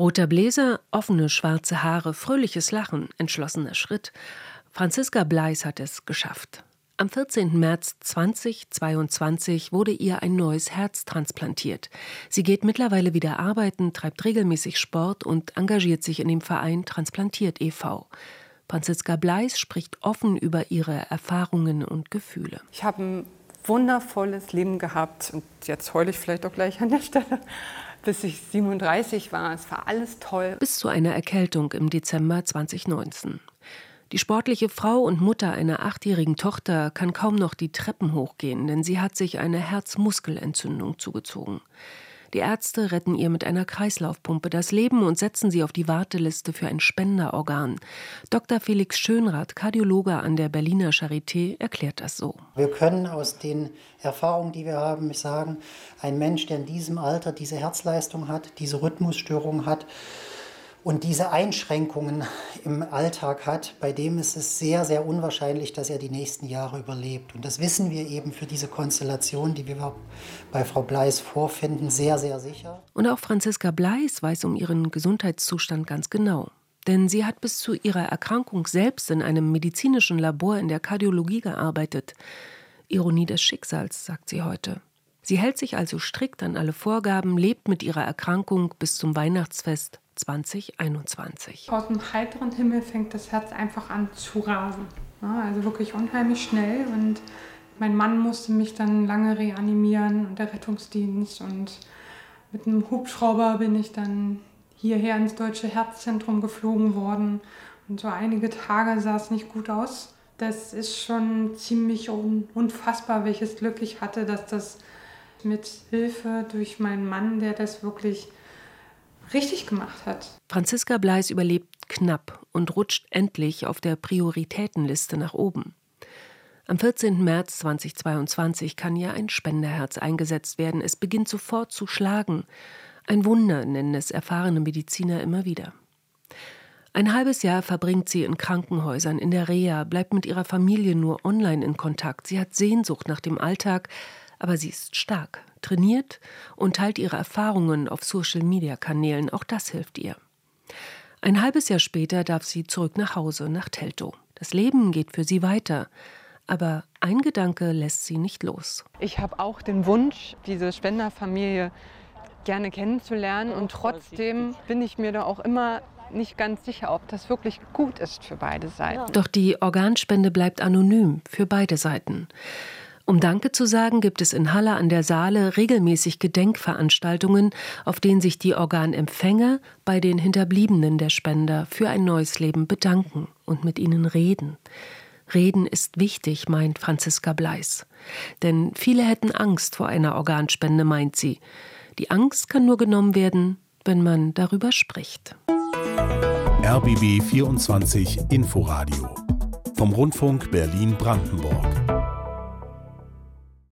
Roter Bläser, offene schwarze Haare, fröhliches Lachen, entschlossener Schritt. Franziska Bleis hat es geschafft. Am 14. März 2022 wurde ihr ein neues Herz transplantiert. Sie geht mittlerweile wieder arbeiten, treibt regelmäßig Sport und engagiert sich in dem Verein Transplantiert e.V. Franziska Bleis spricht offen über ihre Erfahrungen und Gefühle. Ich habe ein wundervolles Leben gehabt und jetzt heule ich vielleicht auch gleich an der Stelle. Bis ich 37 war, es war alles toll. Bis zu einer Erkältung im Dezember 2019. Die sportliche Frau und Mutter einer achtjährigen Tochter kann kaum noch die Treppen hochgehen, denn sie hat sich eine Herzmuskelentzündung zugezogen. Die Ärzte retten ihr mit einer Kreislaufpumpe das Leben und setzen sie auf die Warteliste für ein Spenderorgan. Dr. Felix Schönrath, Kardiologe an der Berliner Charité, erklärt das so. Wir können aus den Erfahrungen, die wir haben, sagen, ein Mensch, der in diesem Alter diese Herzleistung hat, diese Rhythmusstörung hat, und diese Einschränkungen im Alltag hat, bei dem ist es sehr, sehr unwahrscheinlich, dass er die nächsten Jahre überlebt. Und das wissen wir eben für diese Konstellation, die wir bei Frau Bleis vorfinden, sehr, sehr sicher. Und auch Franziska Bleis weiß um ihren Gesundheitszustand ganz genau. Denn sie hat bis zu ihrer Erkrankung selbst in einem medizinischen Labor in der Kardiologie gearbeitet. Ironie des Schicksals, sagt sie heute. Sie hält sich also strikt an alle Vorgaben, lebt mit ihrer Erkrankung bis zum Weihnachtsfest 2021. Aus dem heiteren Himmel fängt das Herz einfach an zu rasen. Also wirklich unheimlich schnell. Und mein Mann musste mich dann lange reanimieren und der Rettungsdienst. Und mit einem Hubschrauber bin ich dann hierher ins Deutsche Herzzentrum geflogen worden. Und so einige Tage sah es nicht gut aus. Das ist schon ziemlich unfassbar, welches Glück ich hatte, dass das mit Hilfe durch meinen Mann, der das wirklich richtig gemacht hat. Franziska Bleis überlebt knapp und rutscht endlich auf der Prioritätenliste nach oben. Am 14. März 2022 kann ihr ein Spenderherz eingesetzt werden. Es beginnt sofort zu schlagen. Ein Wunder nennen es erfahrene Mediziner immer wieder. Ein halbes Jahr verbringt sie in Krankenhäusern, in der Reha, bleibt mit ihrer Familie nur online in Kontakt. Sie hat Sehnsucht nach dem Alltag, aber sie ist stark, trainiert und teilt ihre Erfahrungen auf Social-Media-Kanälen. Auch das hilft ihr. Ein halbes Jahr später darf sie zurück nach Hause, nach Teltow. Das Leben geht für sie weiter. Aber ein Gedanke lässt sie nicht los. Ich habe auch den Wunsch, diese Spenderfamilie gerne kennenzulernen. Und trotzdem bin ich mir da auch immer nicht ganz sicher, ob das wirklich gut ist für beide Seiten. Doch die Organspende bleibt anonym für beide Seiten. Um Danke zu sagen, gibt es in Halle an der Saale regelmäßig Gedenkveranstaltungen, auf denen sich die Organempfänger bei den Hinterbliebenen der Spender für ein neues Leben bedanken und mit ihnen reden. Reden ist wichtig, meint Franziska Bleis. Denn viele hätten Angst vor einer Organspende, meint sie. Die Angst kann nur genommen werden, wenn man darüber spricht. RBB 24 Inforadio vom Rundfunk Berlin-Brandenburg.